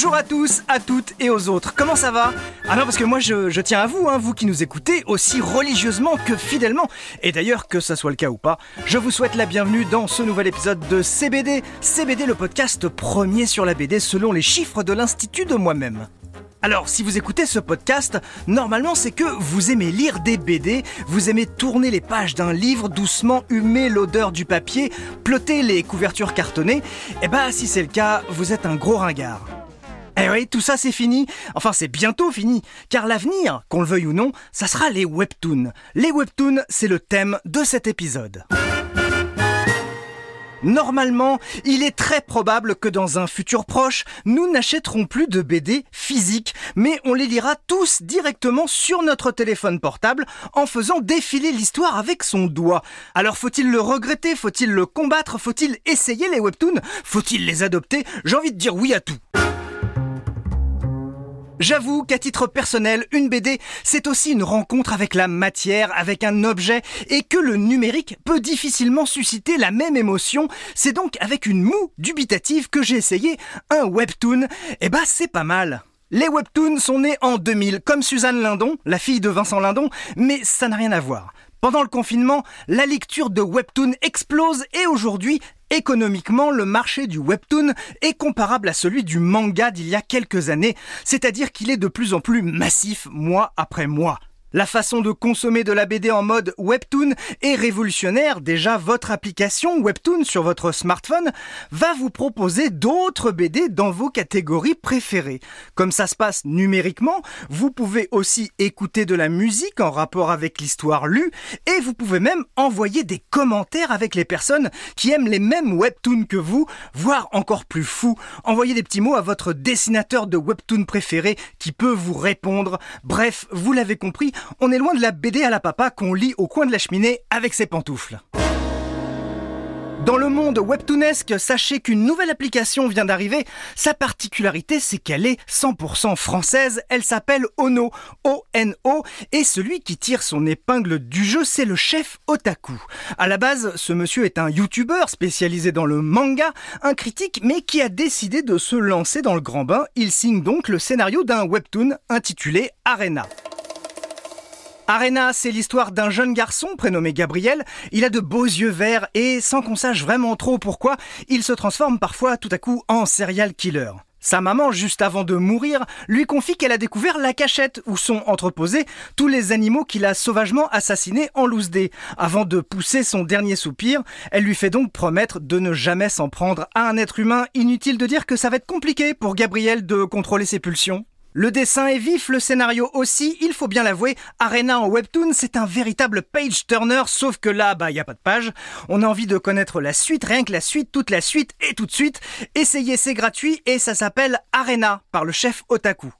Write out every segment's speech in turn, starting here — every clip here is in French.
Bonjour à tous, à toutes et aux autres. Comment ça va? Ah non, parce que moi je, tiens à vous, hein, vous qui nous écoutez aussi religieusement que fidèlement. Et d'ailleurs, que ça soit le cas ou pas, je vous souhaite la bienvenue dans ce nouvel épisode de CBD. CBD, le podcast premier sur la BD selon les chiffres de l'Institut de moi-même. Alors, si vous écoutez ce podcast, normalement c'est que vous aimez lire des BD, vous aimez tourner les pages d'un livre, doucement humer l'odeur du papier, plotter les couvertures cartonnées. Et eh bah, ben, si c'est le cas, vous êtes un gros ringard. Eh oui, tout ça c'est fini. Enfin, c'est bientôt fini. Car l'avenir, qu'on le veuille ou non, ça sera les webtoons. Les webtoons, c'est le thème de cet épisode. Normalement, il est très probable que dans un futur proche, nous n'achèterons plus de BD physiques, mais on les lira tous directement sur notre téléphone portable en faisant défiler l'histoire avec son doigt. Alors faut-il le regretter? Faut-il le combattre? Faut-il essayer les webtoons? Faut-il les adopter? J'ai envie de dire oui à tout. J'avoue qu'à titre personnel, une BD, c'est aussi une rencontre avec la matière, avec un objet, et que le numérique peut difficilement susciter la même émotion. C'est donc avec une moue dubitative que j'ai essayé un webtoon. Eh bah, c'est pas mal. Les webtoons sont nés en 2000, comme Suzanne Lindon, la fille de Vincent Lindon, mais ça n'a rien à voir. Pendant le confinement, la lecture de webtoons explose et aujourd'hui, Économiquement, le marché du webtoon est comparable à celui du manga d'il y a quelques années, c'est-à-dire qu'il est de plus en plus massif mois après mois. La façon de consommer de la BD en mode Webtoon est révolutionnaire. Déjà, votre application Webtoon sur votre smartphone va vous proposer d'autres BD dans vos catégories préférées. Comme ça se passe numériquement, vous pouvez aussi écouter de la musique en rapport avec l'histoire lue et vous pouvez même envoyer des commentaires avec les personnes qui aiment les mêmes Webtoons que vous, voire encore plus fou, envoyer des petits mots à votre dessinateur de Webtoon préféré qui peut vous répondre. Bref, vous l'avez compris, on est loin de la BD à la papa qu'on lit au coin de la cheminée avec ses pantoufles. Dans le monde webtoonesque, sachez qu'une nouvelle application vient d'arriver. Sa particularité, c'est qu'elle est 100% française. Elle s'appelle Ono, O-N-O, et celui qui tire son épingle du jeu, c'est le chef Otaku. À la base, ce monsieur est un youtubeur spécialisé dans le manga, un critique, mais qui a décidé de se lancer dans le grand bain. Il signe donc le scénario d'un webtoon intitulé Arena. Arena, c'est l'histoire d'un jeune garçon prénommé Gabriel. Il a de beaux yeux verts et sans qu'on sache vraiment trop pourquoi, il se transforme parfois tout à coup en serial killer. Sa maman, juste avant de mourir, lui confie qu'elle a découvert la cachette où sont entreposés tous les animaux qu'il a sauvagement assassinés en loose day. Avant de pousser son dernier soupir, elle lui fait donc promettre de ne jamais s'en prendre à un être humain. Inutile de dire que ça va être compliqué pour Gabriel de contrôler ses pulsions. Le dessin est vif, le scénario aussi, il faut bien l'avouer, Arena en webtoon, c'est un véritable page turner, sauf que là, bah, y a pas de page. On a envie de connaître la suite, rien que la suite, toute la suite et tout de suite. Essayez, c'est gratuit et ça s'appelle Arena par le chef Otaku.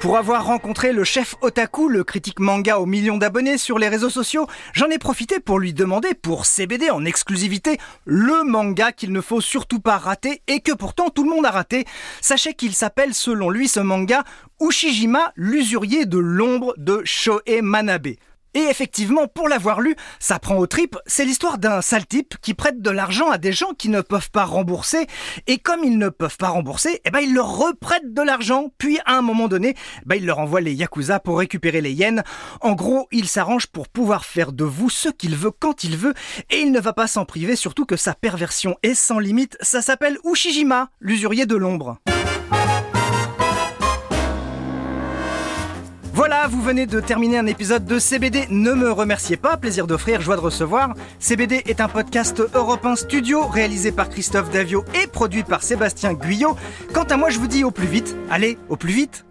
Pour avoir rencontré le chef Otaku, le critique manga aux millions d'abonnés sur les réseaux sociaux, j'en ai profité pour lui demander pour CBD en exclusivité le manga qu'il ne faut surtout pas rater et que pourtant tout le monde a raté. Sachez qu'il s'appelle selon lui ce manga Ushijima, l'usurier de l'ombre de Shohei Manabe. Et effectivement, pour l'avoir lu, ça prend au trip. C'est l'histoire d'un sale type qui prête de l'argent à des gens qui ne peuvent pas rembourser. Et comme ils ne peuvent pas rembourser, eh ben, il leur reprête de l'argent. Puis, à un moment donné, ben, il leur envoie les Yakuza pour récupérer les yens. En gros, il s'arrange pour pouvoir faire de vous ce qu'il veut quand il veut. Et il ne va pas s'en priver, surtout que sa perversion est sans limite. Ça s'appelle Ushijima, l'usurier de l'ombre. Voilà, vous venez de terminer un épisode de CBD. Ne me remerciez pas, plaisir d'offrir, joie de recevoir. CBD est un podcast Europe Studio réalisé par Christophe Davio et produit par Sébastien Guyot. Quant à moi, je vous dis au plus vite. Allez, au plus vite